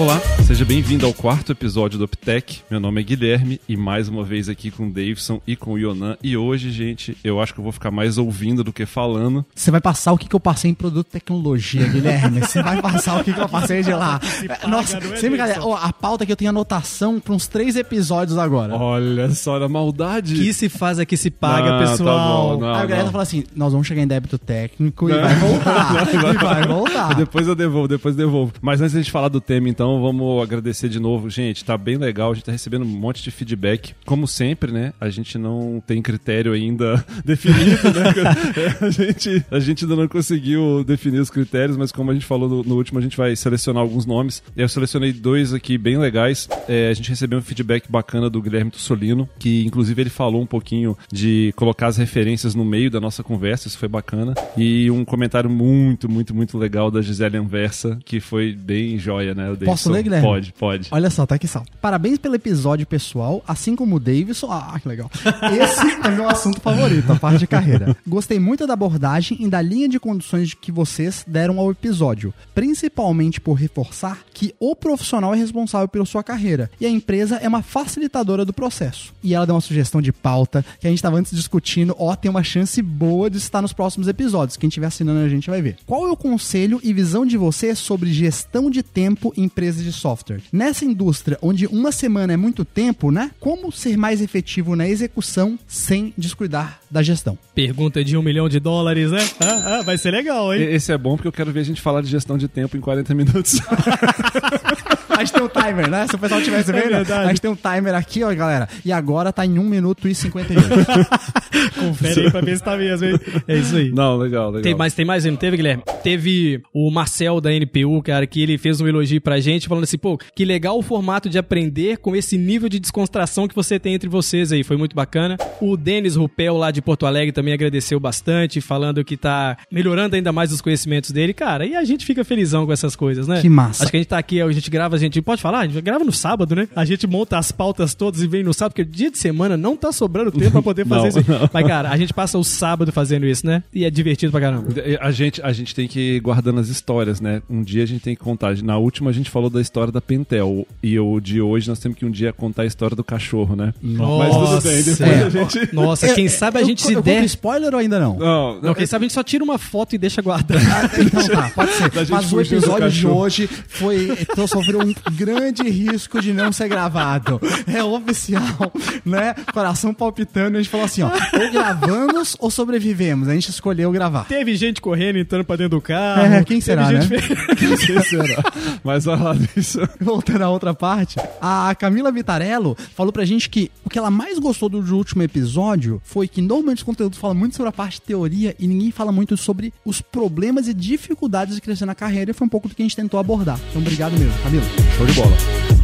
Olá, seja bem-vindo ao quarto episódio do Uptech. Meu nome é Guilherme e mais uma vez aqui com o Davidson e com o Yonan. E hoje, gente, eu acho que eu vou ficar mais ouvindo do que falando. Você vai passar o que, que eu passei em produto e tecnologia, Guilherme. Você vai passar o que, que eu passei de lá. Nossa, não é, sempre, galera, ó, a pauta que eu tenho anotação para uns três episódios agora. Olha só a maldade. que se faz é que se paga, Não, tá pessoal. bom, não. Aí a galera não. fala assim: nós vamos chegar em débito técnico e vai voltar. e vai voltar. Depois eu devolvo, depois eu devolvo. Mas antes da gente falar do tema, então, vamos agradecer de novo. Gente, tá bem legal, a gente tá recebendo um monte de feedback. Como sempre, né? A gente não tem critério ainda definido, né? A, gente, a gente ainda não conseguiu definir os critérios, mas como a gente falou no, no último, a gente vai selecionar alguns nomes. Eu selecionei dois aqui bem legais. É, a gente recebeu um feedback bacana do Guilherme Tussolino, que inclusive ele falou um pouquinho de colocar as referências no meio da nossa conversa, isso foi bacana. E um comentário muito, muito, muito legal da Gisele Anversa, que foi bem joia, né? o Posso ler, Guilherme? Pode, pode. Olha só, tá aqui sal. Parabéns pelo episódio, pessoal. Assim como o Davidson. Ah, que legal. Esse é meu assunto favorito, a parte de carreira. Gostei muito da abordagem e da linha de conduções que vocês deram ao episódio. Principalmente por reforçar que o profissional é responsável pela sua carreira e a empresa é uma facilitadora do processo. E ela deu uma sugestão de pauta que a gente estava antes discutindo. Ó, tem uma chance boa de estar nos próximos episódios. Quem estiver assinando a gente vai ver. Qual é o conselho e visão de vocês sobre gestão de tempo em empresas de software? Nessa indústria onde uma semana é muito tempo, né? Como ser mais efetivo na execução sem descuidar da gestão? Pergunta de um milhão de dólares, né? Ah, ah, vai ser legal, hein? Esse é bom porque eu quero ver a gente falar de gestão de tempo em 40 minutos. A gente tem um timer, né? Se o pessoal tivesse vendo, verdade. a gente tem um timer aqui, ó, galera. E agora tá em 1 minuto e 58. Confere aí pra ver se tá mesmo, hein? É isso aí. Não, legal, legal. Tem, mas tem mais, não teve, Guilherme? Teve o Marcel da NPU, cara, que ele fez um elogio pra gente, falando assim, pô, que legal o formato de aprender com esse nível de descontração que você tem entre vocês aí, foi muito bacana. O Denis Rupel, lá de Porto Alegre, também agradeceu bastante, falando que tá melhorando ainda mais os conhecimentos dele, cara, e a gente fica felizão com essas coisas, né? Que massa. Acho que a gente tá aqui, a gente grava, a gente pode falar? A gente grava no sábado, né? A gente monta as pautas todas e vem no sábado, porque dia de semana não tá sobrando tempo pra poder fazer Não, isso. não. Mas, cara, a gente passa o sábado fazendo isso, né? E é divertido pra caramba. A gente, a gente tem que ir guardando as histórias, né? Um dia a gente tem que contar. Na última a gente falou da história da Pentel. E o de hoje nós temos que um dia contar a história do cachorro, né? Mas tudo bem, depois É. a gente. Nossa, quem sabe a gente eu, se eu der. spoiler ou ainda não? Não, Não, quem sabe a gente só tira uma foto e deixa guardado. Então tá, pode ser. Gente Mas o episódio de hoje foi. Então sofreu um grande risco de não ser gravado. É oficial, né? Coração palpitando. A gente falou assim: ó, ou gravamos ou sobrevivemos. A gente escolheu gravar. Teve gente correndo, entrando pra dentro do carro. É, quem será, gente né? sei se será. Mas olha lá disso. Voltando à outra parte, a Camila Vitarello falou pra gente que o que ela mais gostou do último episódio foi que normalmente os conteúdos falam muito sobre a parte de teoria e ninguém fala muito sobre os problemas e dificuldades de crescer na carreira e foi um pouco do que a gente tentou abordar. Então obrigado mesmo, Camila. Show de bola.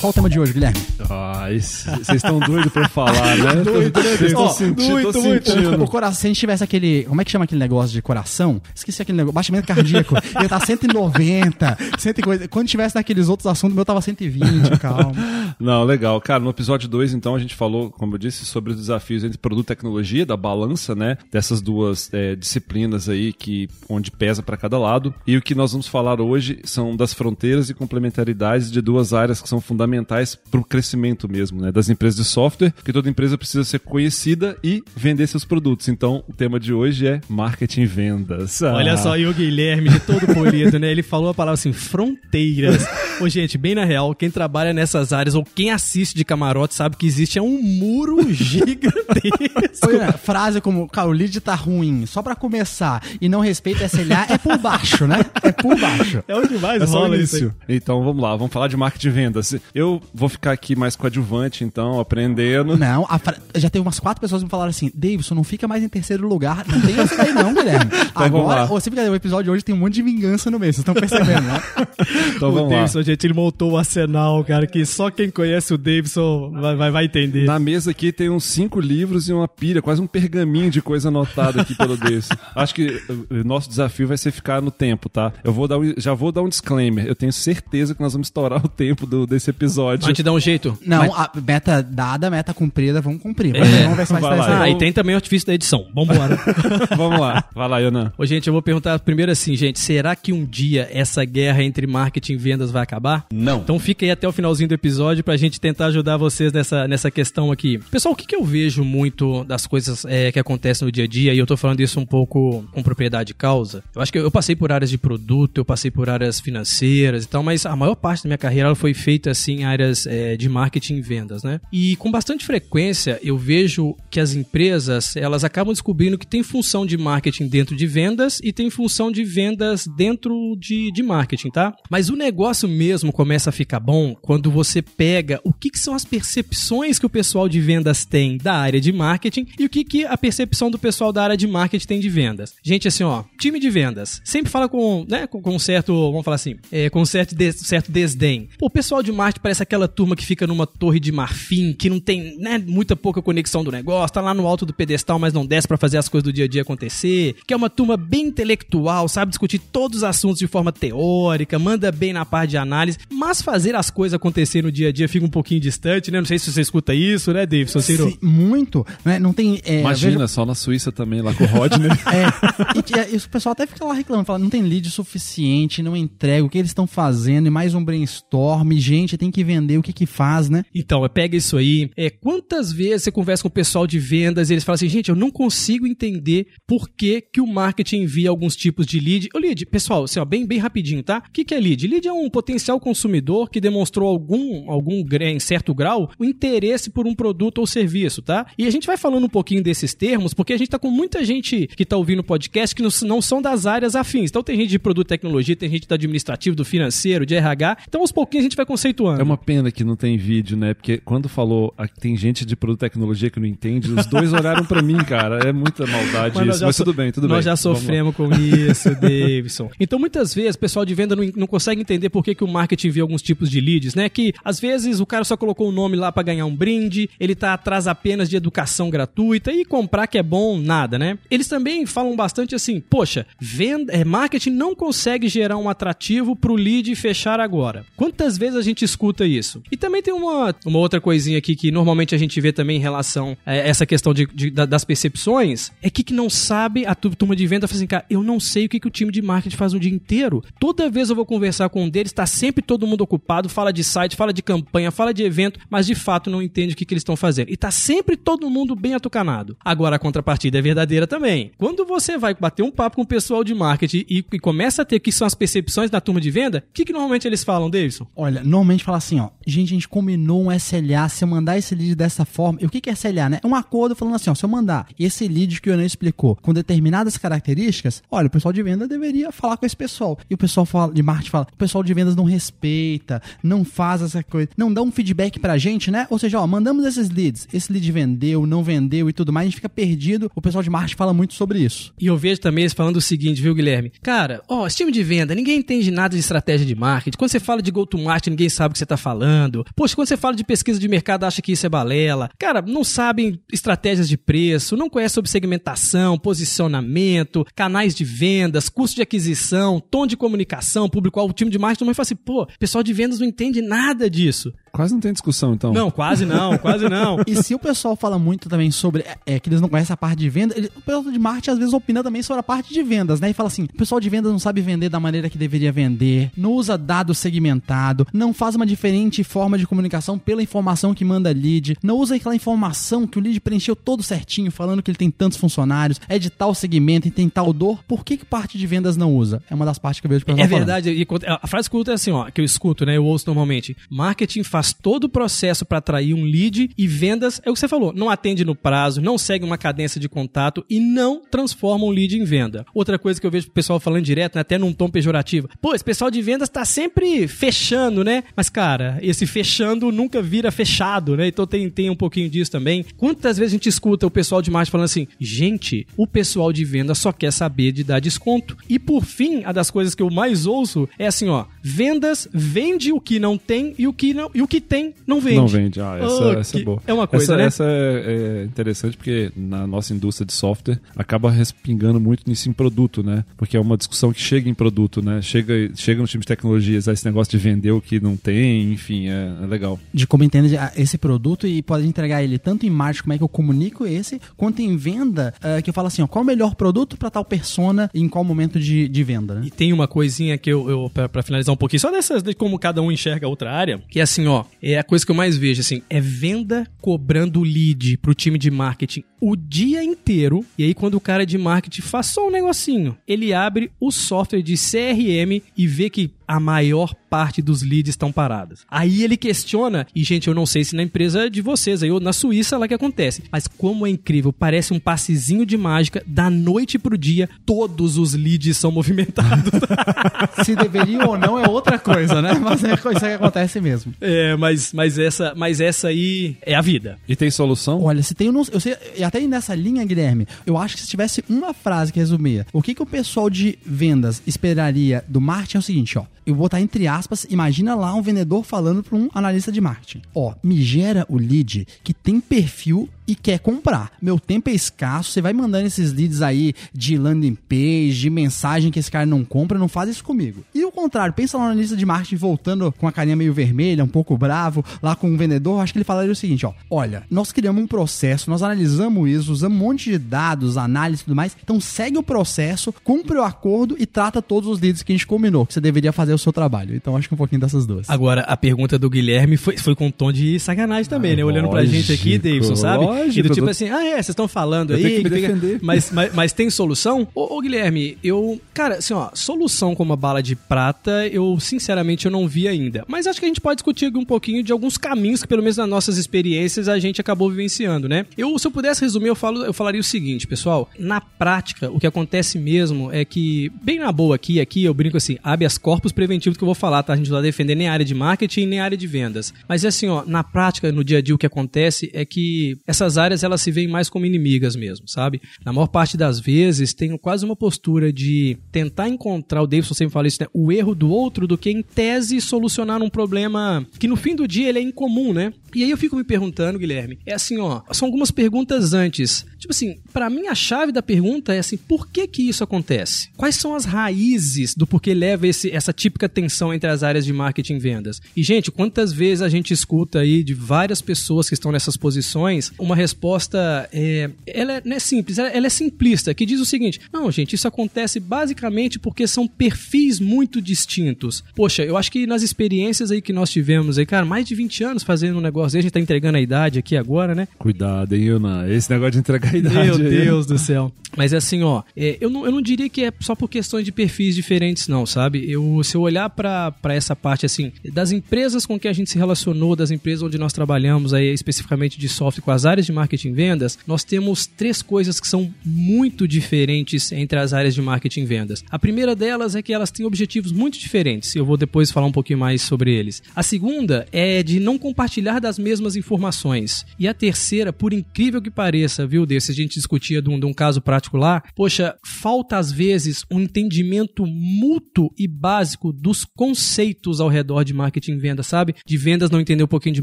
Qual o tema de hoje, Guilherme? Ah, vocês estão doidos pra falar, né? Doido, né? Vocês estão sentindo, muito, sentindo. O coração, se a gente tivesse aquele. Como é que chama aquele negócio de coração? Esqueci aquele negócio. Batimento cardíaco. Ele tá 190, 100 e coisa. Quando tivesse naqueles outros assuntos, meu tava 120, calma. Não, legal. Cara, no episódio 2, então, a gente falou, como eu disse, sobre os desafios entre produto e tecnologia, da balança, né? Dessas duas é, disciplinas aí, que, onde pesa para cada lado. E o que nós vamos falar hoje são das fronteiras e complementaridades de duas áreas que são fundamentais para o crescimento mesmo, né? Das empresas de software, que toda empresa precisa ser conhecida e vender seus produtos. Então, o tema de hoje é marketing e vendas. Olha Ah. só, e o Guilherme, de todo polido, né? Ele falou a palavra assim, fronteiras. Ô, gente, bem na real, quem trabalha nessas áreas ou quem assiste de camarote sabe que existe é um muro gigantesco. Olha, né, frase como, cara, o lead tá ruim, só pra começar, e não respeita SLA, é por baixo, né? É por baixo. É o que mais É rola isso aí. Então vamos lá, vamos falar de marketing de vendas. Eu vou ficar aqui mais coadjuvante, então, aprendendo. Não, a fra- já teve umas quatro pessoas que me falaram assim, Davidson, não fica mais em terceiro lugar. Não tem essa daí não, Guilherme. lá. Agora, você fica o episódio de hoje tem um monte de vingança no meio, vocês estão percebendo, né? Então o vamos lá. Davidson, gente, ele montou o arsenal, cara, que só quem conhece o Davidson vai, vai, vai entender. Na mesa aqui tem uns cinco livros e uma pilha, quase um pergaminho de coisa anotada aqui pelo desse. Acho que o nosso desafio vai ser ficar no tempo, tá? Eu vou dar um- já vou dar um disclaimer. Eu tenho certeza que nós vamos estourar o tempo do- desse episódio. A gente dá um jeito. Não, a meta dada, meta cumprida, vamos cumprir. É. Vamos ver se vai Vai lá. certo. Ah, e tem também o artifício da edição. Vambora. Vamos lá. Vai lá, Yonan. Ô, gente, eu vou perguntar primeiro assim, gente, será que um dia essa guerra entre marketing e vendas vai acabar? Não. Então fica aí até o finalzinho do episódio pra gente tentar ajudar vocês nessa, nessa questão aqui. Pessoal, o que, que eu vejo muito das coisas é, que acontecem no dia a dia, e eu tô falando isso um pouco com propriedade de causa. Eu acho que eu, eu passei por áreas de produto, eu passei por áreas financeiras e tal, mas a maior parte da minha carreira ela foi feita assim em áreas é, de marketing e vendas, né? E com bastante frequência eu vejo que as empresas elas acabam descobrindo que tem função de marketing dentro de vendas e tem função de vendas dentro de, de marketing, tá? Mas o negócio mesmo começa a ficar bom quando você pega o que, que são as percepções que o pessoal de vendas tem da área de marketing e o que, que a percepção do pessoal da área de marketing tem de vendas. Gente, assim, ó, time de vendas sempre fala com, né, com, com certo, vamos falar assim, é, com certo, des- certo desdém. Pô, o pessoal de marketing parece aquela turma que fica numa torre de marfim, que não tem, né, muita pouca conexão do negócio, tá lá no alto do pedestal, mas não desce pra fazer as coisas do dia a dia acontecer, que é uma turma bem intelectual, sabe discutir todos os assuntos de forma teórica, manda bem na parte de análise, mas fazer as coisas acontecer no dia a dia fica um pouquinho distante, né? Não sei se você escuta isso, né, Davidson? Ciro? Se- muito, né? Não tem. é, Imagina, só na Suíça também, lá com o Rodney. É, e, que- e o pessoal até fica lá reclamando, fala, não tem lead suficiente, não entrega, o que eles estão fazendo, e mais um brainstorm, gente, tem que vender o que que faz, né? Então, pega isso aí. É, quantas vezes você conversa com o pessoal de vendas e eles falam assim, gente, eu não consigo entender por que, que o marketing envia alguns tipos de lead. Ô, lead, pessoal, assim, ó, bem, bem rapidinho, tá? O que, que é lead? Lead é um potencial consumidor que demonstrou algum, algum em certo grau o interesse por um produto ou serviço, tá? E a gente vai falando um pouquinho desses termos, porque a gente tá com muita gente que tá ouvindo o podcast que não, são das áreas afins. Então tem gente de produto e tecnologia, tem gente do administrativo, do financeiro, de RH. Então aos pouquinhos a gente vai conceituando. É uma pena que não tem vídeo, né? Porque quando falou ah, que tem gente de produto e tecnologia que não entende, os dois olharam pra mim, cara. É muita maldade Mas nós isso. Mas so- tudo bem, tudo bem. Nós já sofremos com isso, Davidson. Então, muitas vezes, o pessoal de venda não, não consegue entender por que, que o marketing envia alguns tipos de leads, né? Que, às vezes, o cara só colocou o nome lá pra ganhar um brinde, ele tá atrás apenas de educação gratuita e comprar que é bom, nada, né? Eles também falam bastante assim, poxa, venda, é, marketing não consegue gerar um atrativo pro lead fechar agora. Quantas vezes a gente escuta isso? E também tem uma, uma outra coisinha aqui que normalmente a gente vê também em relação a essa questão de, de- da- das percepções, é que que não sabe, a tu- turma de venda fala assim, cara, eu não sei o que, que o time de marketing faz o dia inteiro. Toda vez eu vou conversar com um deles, tá sempre todo mundo ocupado, fala de site, fala de campanha, fala de evento, mas de fato não entende o que, que eles estão fazendo. E tá sempre todo mundo bem atucanado. Agora a contrapartida é verdadeira também. Quando você vai bater um papo com o pessoal de marketing e, e começa a ter o que são as percepções da turma de venda, o que, que normalmente eles falam, Davidson? Olha, normalmente fala assim, ó, gente, a gente combinou um SLA, se eu mandar esse lead dessa forma, e o que é SLA, né? É um acordo falando assim, ó, se eu mandar esse lead que o Ian explicou, com determinadas características, olha, o pessoal de venda deveria falar com esse pessoal. E o pessoal fala, de marketing fala, o pessoal de vendas não respeita, não faz essa coisa, não dá um feedback pra gente, né? Ou seja, ó, mandamos esses leads, esse lead vendeu, não vendeu e tudo mais, a gente fica perdido, o pessoal de marketing fala muito sobre isso. E eu vejo também eles falando o seguinte, viu, Guilherme? Cara, ó, esse time de venda, ninguém entende nada de estratégia de marketing. Quando você fala de go-to-market, ninguém sabe o que você tá falando. Poxa, quando você fala de pesquisa de mercado, acha que isso é balela. Cara, não sabem estratégias de preço, não conhece sobre segmentação, posicionamento, canais de vendas, custo de aquisição, tom de comunicação, público-alvo. Time de marketing também fala assim, pô, pessoal de vendas não entende nada disso. Quase não tem discussão, então. Não, quase não, quase não. E se o pessoal fala muito também sobre é, que eles não conhecem a parte de venda, ele- o pessoal de marketing às vezes opina também sobre a parte de vendas, né? E fala assim: o pessoal de vendas não sabe vender da maneira que deveria vender, não usa dado segmentado, não faz uma diferente forma de comunicação pela informação que manda lead, não usa aquela informação que o lead preencheu todo certinho, falando que ele tem tantos funcionários, é de tal segmento e tem tal dor. Por que, que parte de vendas não usa? É uma das partes que eu vejo o pessoal É falando. verdade. e a frase que eu escuto é assim, ó, que eu escuto, né? Eu ouço normalmente. Marketing faz todo o processo para atrair um lead e vendas é o que você falou. Não atende no prazo, não segue uma cadência de contato e não transforma um lead em venda. Outra coisa que eu vejo o pessoal falando direto, né, até num tom pejorativo. Pô, esse pessoal de vendas tá sempre fechando, né? Mas, cara, esse fechando nunca vira fechado, né? Então tem, tem um pouquinho disso também. Quantas vezes a gente escuta o pessoal de marketing falando assim, gente, o pessoal de venda só quer saber de dar desconto. E por fim, a das coisas que eu mais ouço é assim, ó, vendas vende o que não tem e o que não e o que tem não vende. Não vende. Ah, essa, Oh, essa é boa. é uma coisa, essa, né? Essa é, é interessante porque na nossa indústria de software acaba respingando muito nisso em produto, né? Porque é uma discussão que chega em produto, né? Chega, chega no time de tecnologias, esse negócio de vender o que não tem, enfim, é, é legal. de como entende a- esse produto e pode entregar ele tanto em marketing, como é que eu comunico esse, quanto em venda, eh, que eu falo assim, ó, qual o melhor produto para tal persona e em qual momento de, de venda, né? E tem uma coisinha que eu, eu pra, pra finalizar um pouquinho, só dessas de como cada um enxerga a outra área, que é assim, ó, é a coisa que eu mais vejo, assim, é venda cobrando lead pro time de marketing o dia inteiro. E aí, quando o cara de marketing faz só um negocinho, ele abre o software de CRM e vê que a maior parte dos leads estão paradas. Aí ele questiona, e gente, eu não sei se na empresa de vocês aí ou na Suíça lá que acontece, mas como é incrível, parece um passezinho de mágica, da noite pro dia, todos os leads são movimentados. Se deveria ou não é outra coisa, né? Mas é coisa que acontece mesmo. É, mas, mas, essa, mas essa aí é a vida. E tem solução? Olha, se tem um. Eu sei, e até nessa linha, Guilherme, eu acho que se tivesse uma frase que resumia o que, que o pessoal de vendas esperaria do marketing é o seguinte, ó. Eu vou botar entre aspas, imagina lá um vendedor falando para um analista de marketing. Ó, me gera o lead que tem perfil e quer comprar. Meu tempo é escasso, você vai mandando esses leads aí de landing page, de mensagem que esse cara não compra, não faz isso comigo. E o contrário, pensa lá no analista de marketing voltando com a carinha meio vermelha, um pouco bravo, lá com o vendedor, acho que ele falaria o seguinte, ó, olha, nós criamos um processo, nós analisamos isso, usamos um monte de dados, análise e tudo mais, então segue o processo, cumpre o acordo e trata todos os leads que a gente combinou, que você deveria fazer o seu trabalho. Então acho que um pouquinho dessas duas. Agora, a pergunta do Guilherme foi, foi com um tom de sacanagem também, Ah, né? Olhando pra gente aqui, lógico, Davidson, sabe? lógico, e do tipo tô- assim, ah, é, vocês estão falando Eu aí. tenho que defender. Mas, mas, mas tem solução? Ô, ô, Guilherme, eu. Cara, assim, ó, solução como a bala de prata, eu, sinceramente, eu não vi ainda. Mas acho que a gente pode discutir um pouquinho de alguns caminhos que, pelo menos nas nossas experiências, a gente acabou vivenciando, né? Eu, se eu pudesse resumir, eu, falo, eu falaria o seguinte, pessoal. Na prática, o que acontece mesmo é que, bem na boa aqui, aqui eu brinco assim, habeas corpus preventivo que eu vou falar, tá? A gente não vai defender nem a área de marketing, nem a área de vendas. Mas é assim, ó, na prática, no dia a dia, o que acontece é que essas áreas, elas se veem mais como inimigas mesmo, sabe? Na maior parte das vezes, tem quase uma postura de tentar encontrar, o Davidson sempre fala isso, né? O erro do outro do que, em tese, solucionar um problema que, no fim do dia, ele é incomum, né? E aí eu fico me perguntando, Guilherme, é assim, ó, são algumas perguntas antes. Tipo assim, pra mim a chave da pergunta é assim, por que que isso acontece? Quais são as raízes do porquê leva esse, essa típica tensão entre as áreas de marketing e vendas? E, gente, quantas vezes a gente escuta aí de várias pessoas que estão nessas posições uma resposta, é, ela é, não é simples, ela, ela é simplista, que diz o seguinte, não, gente, isso acontece basicamente porque são perfis muito distintos. Poxa, eu acho que nas experiências aí que nós tivemos aí, cara, mais de 20 anos fazendo um negócio, a gente tá entregando a idade aqui agora, né? Cuidado, hein, Yuna? Esse negócio de entregar a idade Meu aí. Deus do céu. Mas é assim, ó, é, eu, não, eu não diria que é só por questões de perfis diferentes, não, sabe? Eu, se eu olhar pra pra essa parte, assim, das empresas com que a gente se relacionou, das empresas onde nós trabalhamos aí, especificamente de software, com as áreas de marketing e vendas, nós temos três coisas que são muito diferentes entre as áreas de marketing e vendas. A primeira delas é que elas têm objetivos muito diferentes, eu vou depois falar um pouquinho mais sobre eles. A segunda é de não compartilhar das mesmas informações. E a terceira, por incrível que pareça, viu, desse a gente discutia de um, de um caso prático lá, poxa, falta às vezes um entendimento mútuo e básico dos conceitos ao redor de marketing e vendas, sabe? De vendas não entender um pouquinho de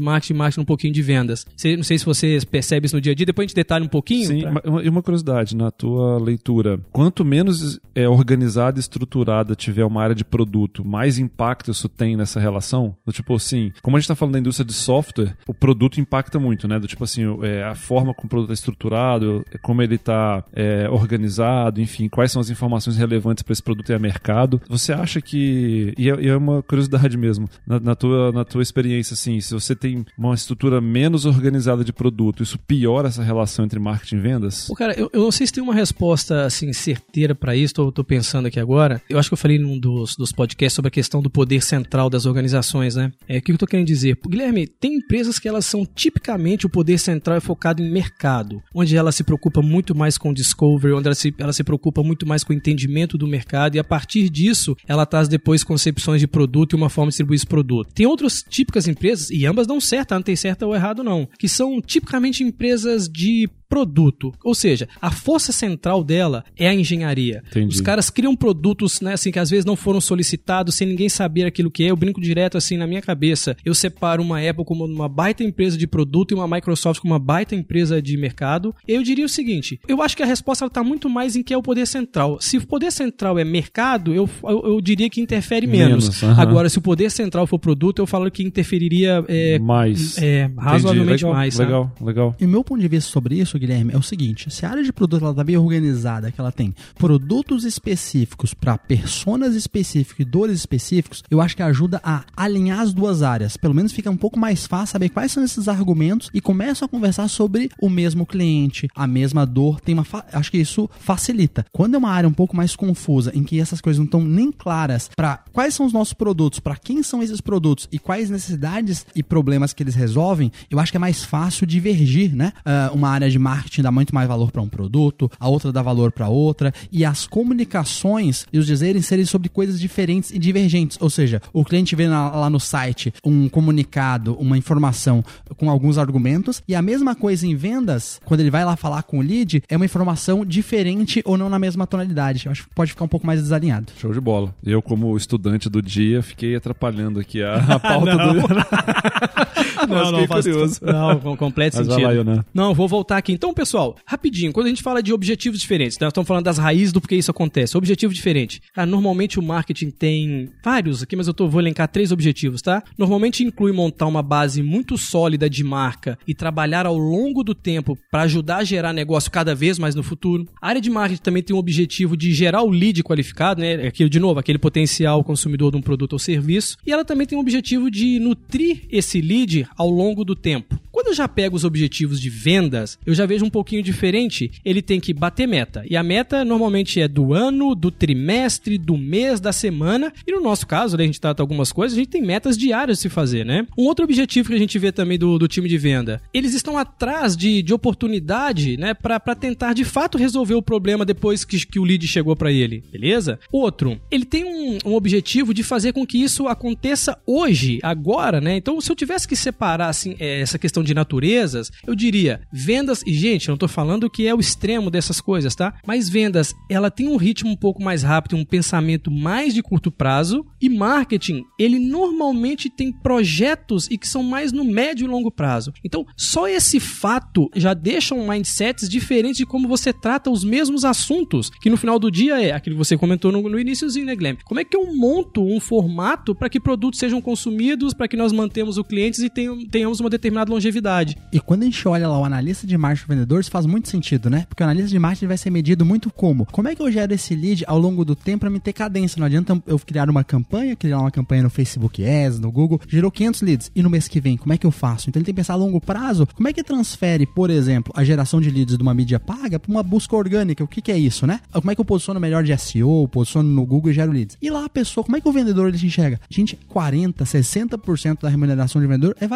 marketing, marketing um pouquinho de vendas. Não sei se vocês percebem percebe isso no dia a dia? Depois a gente detalha um pouquinho. Sim, pra- e uma curiosidade, na tua leitura, quanto menos é, organizada e estruturada tiver uma área de produto, mais impacto isso tem nessa relação? Do tipo assim, como a gente está falando da indústria de software, o produto impacta muito, né? Do tipo assim, é, a forma como o produto é estruturado, é, como ele está organizado, enfim, quais são as informações relevantes para esse produto e a mercado. Você acha que. E é, e é uma curiosidade mesmo, na, na tua, na tua experiência, assim, se você tem uma estrutura menos organizada de produto, isso piora essa relação entre marketing e vendas? Pô, cara, eu, eu não sei se tem uma resposta assim certeira pra isso, tô, pensando aqui agora. Eu acho que eu falei num dos, dos podcasts sobre a questão do poder central das organizações, né? É, o que eu tô querendo dizer? Guilherme, tem empresas que elas são tipicamente o poder central é focado em mercado, onde ela se preocupa muito mais com discovery, onde ela se, ela se preocupa muito mais com o entendimento do mercado e a partir disso ela traz depois concepções de produto e uma forma de distribuir esse produto. Tem outras típicas empresas, e ambas dão certo, não tem certo ou errado não, que são tipicamente empresas de produto. Ou seja, a força central dela é a engenharia. Entendi. Os caras criam produtos, né, assim, que às vezes não foram solicitados, sem ninguém saber aquilo que é. Eu brinco direto assim na minha cabeça. Eu separo uma Apple como uma baita empresa de produto e uma Microsoft como uma baita empresa de mercado. Eu diria o seguinte: eu acho que a resposta está muito mais em que é o poder central. Se o poder central é mercado, eu, eu, eu diria que interfere menos. Menos, aham. Agora, se o poder central for produto, eu falo que interferiria é, mais. é, razoavelmente legal, mais. sabe? Legal, legal. E o meu ponto de vista sobre isso, Guilherme, é o seguinte: se a área de produto ela tá bem organizada, que ela tem produtos específicos para personas específicos e dores específicos, eu acho que ajuda a alinhar as duas áreas. Pelo menos fica um pouco mais fácil saber quais são esses argumentos e começam a conversar sobre o mesmo cliente, a mesma dor. Tem uma acho que isso facilita. Quando é uma área um pouco mais confusa, em que essas coisas não estão nem claras para quais são os nossos produtos, para quem são esses produtos e quais necessidades e problemas que eles resolvem, eu acho que é mais fácil divergir, né? Ah, uma área de marketing dá muito mais valor para um produto, a outra dá valor para outra, e as comunicações e os dizeres serem sobre coisas diferentes e divergentes. Ou seja, o cliente vê na- lá no site um comunicado, uma informação com alguns argumentos, e a mesma coisa em vendas, quando ele vai lá falar com o lead, é uma informação diferente ou não na mesma tonalidade. Eu acho que pode ficar um pouco mais desalinhado. Show de bola. Eu, como estudante do dia, fiquei atrapalhando aqui a, a pauta do. Não, não, faz curioso. Não, com completo Mas vai sentido. lá, Yonan. Não, vou voltar aqui. Então, pessoal, rapidinho, quando a gente fala de objetivos diferentes, né, nós estamos falando das raízes do porquê isso acontece. Objetivo diferente. Normalmente o marketing tem vários aqui, mas eu tô, vou elencar três objetivos, tá? Normalmente inclui montar uma base muito sólida de marca e trabalhar ao longo do tempo para ajudar a gerar negócio cada vez mais no futuro. A área de marketing também tem um objetivo de gerar o lead qualificado, né? Aqui, de novo, aquele potencial consumidor de um produto ou serviço. E ela também tem um objetivo de nutrir esse lead ao longo do tempo. Quando eu já pego os objetivos de vendas, eu já vejo um pouquinho diferente. Ele tem que bater meta. E a meta normalmente é do ano, do trimestre, do mês, da semana. E no nosso caso, né, a gente trata algumas coisas, a gente tem metas diárias de se fazer, né? Um outro objetivo que a gente vê também do, do time de venda, eles estão atrás de, de oportunidade, né, para tentar de fato resolver o problema depois que, que o lead chegou para ele, beleza? Outro, ele tem um, um objetivo de fazer com que isso aconteça hoje, agora, né? Então, se eu tivesse que separar assim é, essa questão de naturezas, eu diria vendas e gente, eu não tô falando que é o extremo dessas coisas, tá? Mas vendas, ela tem um ritmo um pouco mais rápido, um pensamento mais de curto prazo e marketing, ele normalmente tem projetos e que são mais no médio e longo prazo. Então, só esse fato já deixa um mindsets diferentes de como você trata os mesmos assuntos, que no final do dia é aquilo que você comentou no, no iníciozinho, né, Guilherme? Como é que eu monto um formato para que produtos sejam consumidos, para que nós mantemos os clientes e tenham- tenhamos uma determinada longevidade? E quando a gente olha lá o analista de marketing do vendedor, isso faz muito sentido, né? Porque o analista de marketing vai ser medido muito como? Como é que eu gero esse lead ao longo do tempo para me ter cadência? Não adianta eu criar uma campanha, criar uma campanha no Facebook Ads, no Google, gerou 500 leads. E no mês que vem, como é que eu faço? Então ele tem que pensar a longo prazo. Como é que transfere, por exemplo, a geração de leads de uma mídia paga para uma busca orgânica? O que, que é isso, né? Como é que eu posiciono melhor de SEO, posiciono no Google e gero leads? E lá a pessoa, como é que o vendedor ele enxerga? Gente, 40, 60% da remuneração de vendedor é.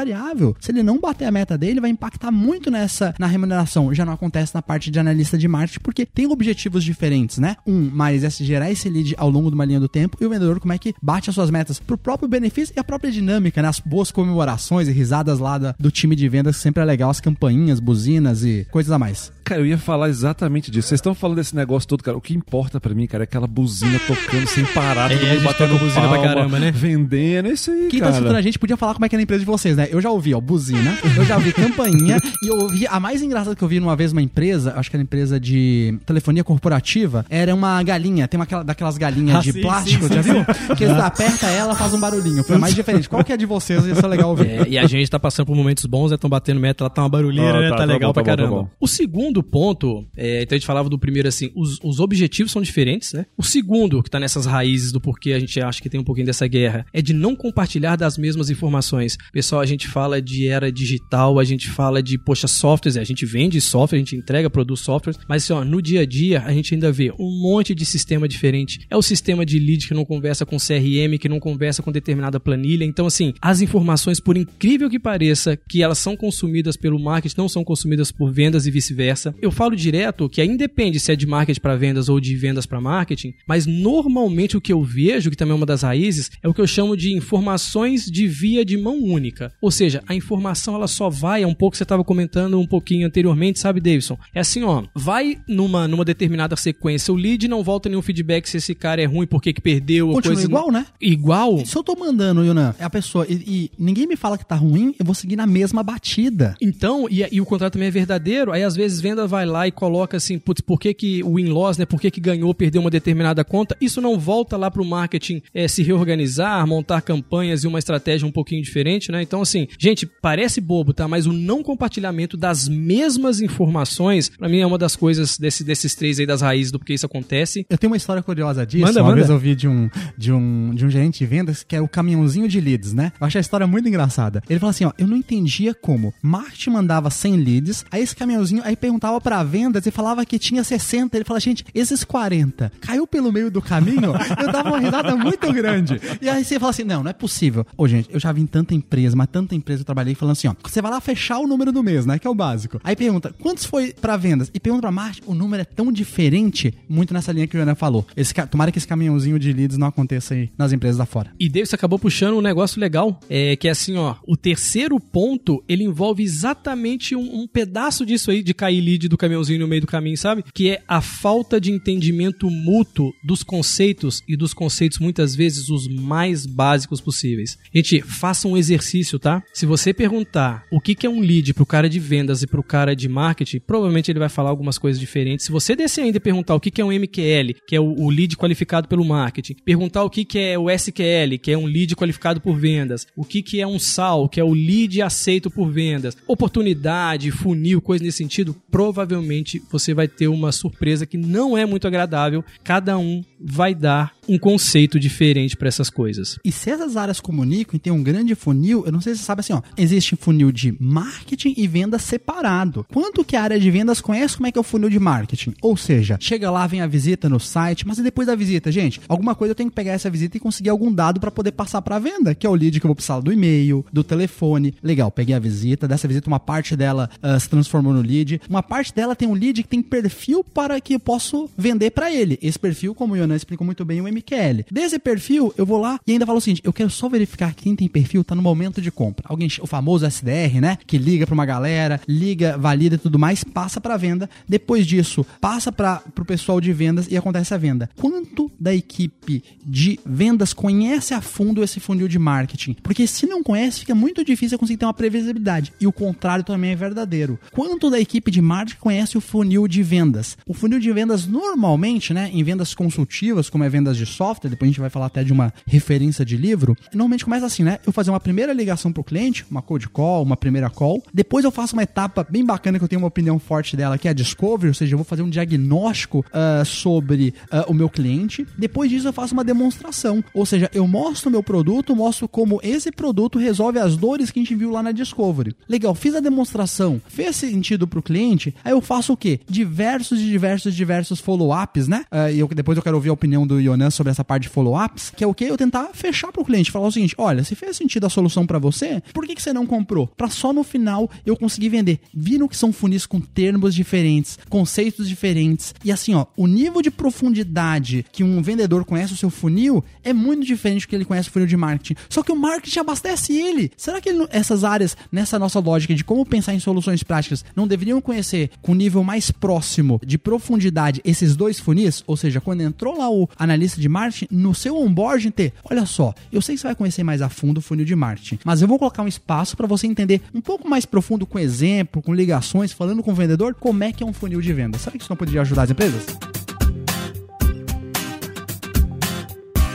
Se ele não bater a meta dele, vai impactar muito nessa na remuneração. Já não acontece na parte de analista de marketing, porque tem objetivos diferentes, né? Um, mais é se gerar esse lead ao longo de uma linha do tempo, e o vendedor como é que bate as suas metas pro próprio benefício e a própria dinâmica, né? As boas comemorações e risadas lá da- do time de vendas, que sempre é legal, as campainhas, buzinas e coisas a mais. Cara, eu ia falar exatamente disso. Vocês estão falando desse negócio todo, cara. O que importa pra mim, cara, é aquela buzina tocando sem parar. É, todo a mundo gente batendo buzina pra palma, caramba, né? Vendendo, é isso aí, Quem tá cara. escutando a gente podia falar como é que é na empresa de vocês, né? Eu já ouvi, ó, buzina, Eu já vi campainha e eu ouvi. A mais engraçada que eu vi uma vez numa empresa, acho que era empresa de telefonia corporativa, era uma galinha. Tem uma aquela- daquelas galinhas Ah, de sim, plástico, sim, já sim. viu? Que você aperta ela, faz um barulhinho. Foi mais diferente. Qual que é de vocês? Ia ser legal ouvir. É, e a gente tá passando por momentos bons, né? Tão batendo meta, ela tá uma barulheira, Ah, né? tá, Tá, tá legal bom, pra tá bom, tá caramba. bom. O segundo ponto, é, então a gente falava do primeiro assim, os, os objetivos são diferentes, né? O segundo, que tá nessas raízes do porquê a gente acha que tem um pouquinho dessa guerra, é de não compartilhar das mesmas informações. Pessoal, a gente fala de era digital, a gente fala de, poxa, softwares, a gente vende software, a gente entrega, produz softwares, mas assim, ó, no dia a dia a gente ainda vê um monte de sistema diferente. É o sistema de lead que não conversa com CRM, que não conversa com determinada planilha. Então, assim, as informações, por incrível que pareça, que elas são consumidas pelo marketing, não são consumidas por vendas e vice-versa. Eu falo direto que aí independe se é de marketing para vendas ou de vendas para marketing, mas normalmente o que eu vejo, que também é uma das raízes, é o que eu chamo de informações de via de mão única. Ou seja, a informação ela só vai, é um pouco que você estava comentando um pouquinho anteriormente, sabe, Davidson? É assim, ó, vai numa, numa determinada sequência, o lead não volta nenhum feedback se esse cara é ruim, por que perdeu, ou Continua coisa igual, né? Igual? Se eu tô mandando, Yunan, é a pessoa, e, e ninguém me fala que tá ruim, eu vou seguir na mesma batida. Então, e, e o contrato também é verdadeiro, aí às vezes venda vai lá e coloca assim, putz, por que que o win-loss, né, por que que ganhou, perdeu uma determinada conta, isso não volta lá pro marketing é, se reorganizar, montar campanhas e uma estratégia um pouquinho diferente, né, então assim, gente, parece bobo, tá, mas o não compartilhamento das mesmas informações, pra mim é uma das coisas desse, desses três aí, das raízes do porquê isso acontece, Eu tenho uma história curiosa disso. Manda, uma manda. vez eu vi de um, de, um, de um gerente de vendas que é o caminhãozinho de leads, né? Eu achei a história muito engraçada. Ele falou assim, ó, eu não entendia como marketing mandava 100 leads, aí esse caminhãozinho aí perguntava pra vendas e falava que tinha 60. Ele falou, gente, esses 40 caiu pelo meio do caminho? Eu dava uma risada muito grande. E aí você fala assim, não, não é possível. Ô, gente, eu já vi em tanta empresa, mas tanta empresa eu trabalhei falando assim, ó, você vai lá fechar o número do mês, né? Que é o básico. Aí pergunta, quantos foi pra vendas? E pergunta pra marketing, o número é tão diferente, muito nessa linha que o Ana falou. Esse, tomara que esse caminhãozinho de leads não aconteça aí nas empresas da fora. E Davis acabou puxando um negócio legal, é que é assim, ó, o terceiro ponto, ele envolve exatamente um, um pedaço disso aí, de cair lead do caminhãozinho no meio do caminho, sabe? Que é a falta de entendimento mútuo dos conceitos e dos conceitos muitas vezes os mais básicos possíveis. Gente, faça um exercício, tá? Se você perguntar o que que é um lead pro cara de vendas e pro cara de marketing, provavelmente ele vai falar algumas coisas diferentes. Se você descer ainda e perguntar o que que é um MQL, que é o, o lead qualificado pelo marketing, perguntar o que que é o SQL, que é um lead qualificado por vendas, o que que é um SAL, que é o lead aceito por vendas, oportunidade, funil, coisa nesse sentido, provavelmente você vai ter uma surpresa que não é muito agradável. Cada um vai dar um conceito diferente para essas coisas. E se essas áreas comunicam e tem um grande funil, eu não sei se você sabe assim, ó, existe funil de marketing e venda separado. Quanto que a área de vendas conhece como é que é o funil de marketing? Ou seja, chega lá, vem a visita no site, mas e depois da visita, gente? Alguma coisa eu tenho que pegar essa visita e conseguir algum dado para poder passar para venda, que é o lead que eu vou precisar do e-mail, do telefone. Legal, peguei a visita, dessa visita uma parte dela ah, se transformou no lead, uma parte dela tem um lead que tem perfil para que eu posso vender para ele. Esse perfil, como o Yonan explicou muito bem, é o MQL. Desse perfil, eu vou lá e ainda falo o seguinte: eu quero só verificar que quem tem perfil tá no momento de compra. Alguém, o famoso SDR, né? Que liga pra uma galera, liga, valida e tudo mais, passa pra venda. Depois disso, passa para pro pessoal de vendas e acontece a venda. Quanto da equipe de vendas conhece a fundo esse funil de marketing? Porque se não conhece, fica muito difícil conseguir ter uma previsibilidade. E o contrário também é verdadeiro. Quanto da equipe de marketing conhece o funil de vendas? O funil de vendas normalmente, né, em vendas consultivas, como é vendas de software, depois a gente vai falar até de uma referência de livro, normalmente começa assim, né? Eu fazer uma primeira ligação pro cliente, uma cold call, uma primeira call, depois eu faço uma etapa bem bacana que eu tenho uma opinião forte dela, que é a discovery, ou seja, eu vou fazer um diagnóstico ah, sobre ah, o meu cliente. Depois disso eu faço uma demonstração, ou seja, eu mostro o meu produto, mostro como esse produto resolve as dores que a gente viu lá na discovery. Legal, fiz a demonstração, fez sentido pro cliente, aí eu faço o quê? Diversos e diversos diversos follow-ups, né? Ah, e eu, depois eu quero ouvir a opinião do Yonan sobre essa parte de follow-ups, que é o que eu tentar fechar pro cliente, falar o seguinte, olha, se fez sentido a solução para você, por que, que você não comprou? Para só no final eu conseguir vender. Viram que são funis com termos diferentes, conceitos diferentes, e assim, ó, o nível de profundidade que um vendedor conhece o seu funil é muito diferente do que ele conhece o funil de marketing. Só que o marketing abastece ele. Será que ele essas áreas, nessa nossa lógica de como pensar em soluções práticas, não deveriam conhecer com nível mais próximo de profundidade esses dois funis? Ou seja, quando entrou lá o analista de marketing, no seu onboarding ter, olha só, eu sei que você vai conhecer mais a fundo o funil de marketing, mas eu vou colocar um espaço para você entender um pouco mais profundo com exemplo, com ligações, falando com o vendedor, como é que é um funil de venda. Será que isso não poderia ajudar as empresas?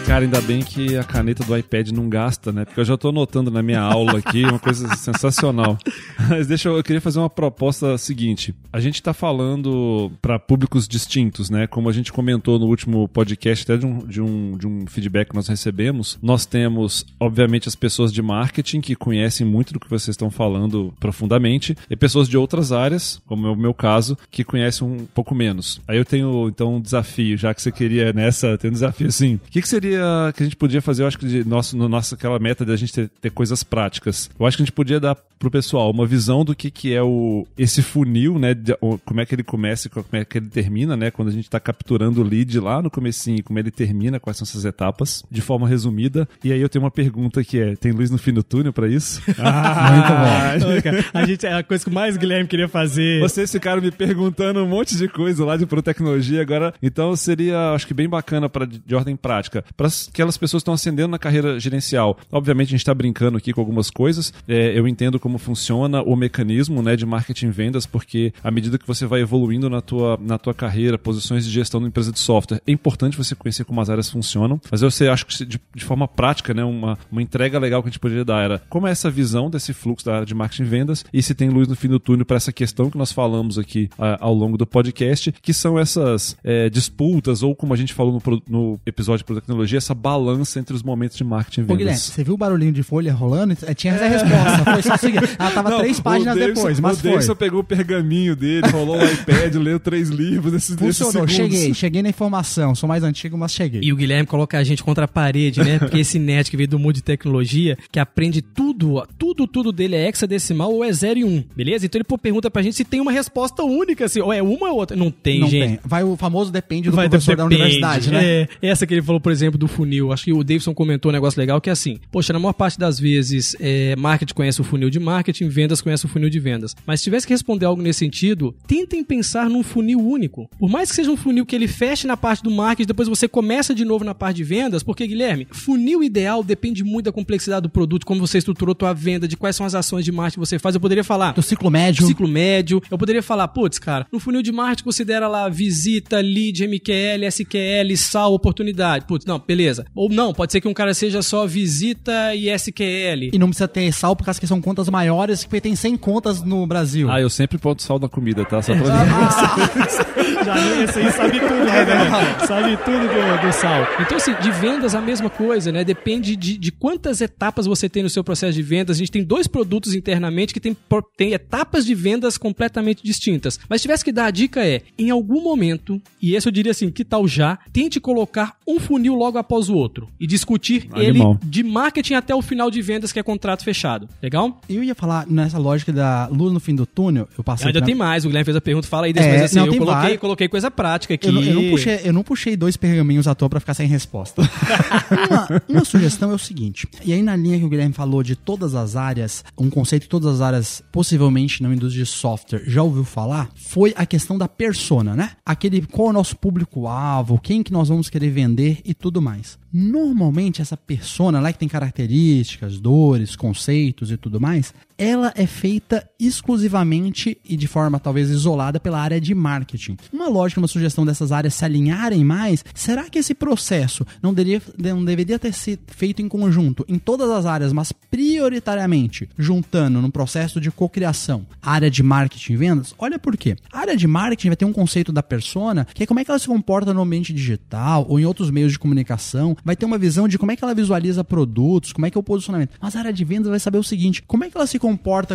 Cara, ainda bem que a caneta do iPad não gasta, né? Porque eu já tô anotando na minha aula aqui uma coisa sensacional. Mas deixa eu, eu queria fazer uma proposta seguinte. A gente tá falando para públicos distintos, né? Como a gente comentou no último podcast, até de um, de, um, de um feedback que nós recebemos. Nós temos, obviamente, as pessoas de marketing que conhecem muito do que vocês estão falando profundamente, e pessoas de outras áreas, como é o meu caso, que conhecem um pouco menos. Aí eu tenho, então, um desafio, já que você queria nessa, tem um desafio assim. O que, que seria que a gente podia fazer, eu acho que de nosso, no nosso, aquela meta da gente ter, ter, coisas práticas. Eu acho que a gente podia dar pro pessoal uma visão do que, que é o, esse funil, né? De, como é que ele começa e como é que ele termina, né? Quando a gente está capturando o lead lá no comecinho, como ele termina, quais são essas etapas, de forma resumida. E aí eu tenho uma pergunta que é, tem luz no fim do túnel para isso? ah, Muito bom. a gente, é a coisa que mais o Guilherme queria fazer. Vocês ficaram me perguntando um monte de coisa lá de Protecnologia agora, então seria, acho que bem bacana para de ordem prática. Para aquelas pessoas estão ascendendo na carreira gerencial. Obviamente a gente está brincando aqui com algumas coisas. É, eu entendo como funciona o mecanismo né, de marketing e vendas, porque à medida que você vai evoluindo na tua, na tua carreira, posições de gestão da empresa de software, é importante você conhecer como as áreas funcionam. Mas eu sei, acho que de, de forma prática, né, uma, uma entrega legal que a gente poderia dar era como é essa visão desse fluxo da área de marketing e vendas e se tem luz no fim do túnel para essa questão que nós falamos aqui uh, ao longo do podcast, que são essas é, disputas, ou como a gente falou no, no episódio de tecnologia, essa balança entre os momentos de marketing e vendas. Ô, Guilherme, você viu o barulhinho de folha rolando? É, tinha essa resposta. Foi só seguir. Ela tava não, três páginas Davidson, depois, mas o foi. O Davidson pegou o pergaminho dele, rolou o iPad, leu três livros desses Funcionou, cheguei, cheguei na informação. Sou mais antigo, mas cheguei. E o Guilherme coloca a gente contra a parede, né? Porque esse net que veio do mundo de tecnologia, que aprende tudo, tudo, tudo dele é hexadecimal ou é 0 e 1, um, beleza? Então ele pô, pergunta pra gente se tem uma resposta única, assim, ou é uma ou outra. Não tem, não gente. Tem. Vai o famoso depende do Vai, professor depende, da universidade, né? É, essa que ele falou, por exemplo, do funil. Acho que o Davidson comentou um negócio legal que é assim, poxa, na maior parte das vezes, é, marketing conhece o funil de marketing, vendas conhece o funil de vendas. Mas se tivesse que responder algo nesse sentido, tentem pensar num funil único. Por mais que seja um funil que ele feche na parte do marketing, depois você começa de novo na parte de vendas, porque, Guilherme, funil ideal depende muito da complexidade do produto, como você estruturou tua venda, de quais são as ações de marketing que você faz. Eu poderia falar... Do ciclo médio. Do ciclo médio. Eu poderia falar, putz, cara, no funil de marketing considera lá visita, lead, MQL, SQL, sal, oportunidade. Putz, não, beleza. Ou não, pode ser que um cara seja só visita e SQL. E não precisa ter sal, por causa que são contas maiores, porque tem 100 contas no Brasil. Ah, eu sempre ponto sal na comida, tá? Só pra... Já esse aí sabe tudo, né, velho? Sabe tudo do, do, sal. Então, assim, de vendas a mesma coisa, né? Depende de, de quantas etapas você tem no seu processo de vendas. A gente tem dois produtos internamente que tem, tem etapas de vendas completamente distintas. Mas se tivesse que dar a dica é, em algum momento, e esse eu diria assim, que tal já, tente colocar um funil logo após o outro e discutir Animal. ele de marketing até o final de vendas, que é contrato fechado. Legal? Eu ia falar nessa lógica da luz no fim do túnel, eu passei. Ainda tem mais, o Guilherme fez a pergunta, fala aí depois é, assim, não, eu coloquei, coloquei coisa prática aqui. Eu não, eu não, puxei, eu não puxei dois pergaminhos à toa pra ficar sem resposta. uma, uma sugestão é o seguinte, e aí na linha que o Guilherme falou de todas as áreas, um conceito que todas as áreas, possivelmente na indústria de software, já ouviu falar, foi a questão da persona, né? Aquele, qual é o nosso público-alvo, quem que nós vamos querer vender e tudo mais. Normalmente essa persona lá que tem características, dores, conceitos e tudo mais, ela é feita exclusivamente e de forma talvez isolada pela área de marketing. Uma lógica, uma sugestão dessas áreas se alinharem mais, será que esse processo não deveria, não deveria ter sido feito em conjunto em todas as áreas, mas prioritariamente juntando no processo de cocriação área de marketing e vendas? Olha por quê. A área de marketing vai ter um conceito da persona, que é como é que ela se comporta no ambiente digital ou em outros meios de comunicação, vai ter uma visão de como é que ela visualiza produtos, como é que é o posicionamento. Mas a área de vendas vai saber o seguinte, como é que ela se comporta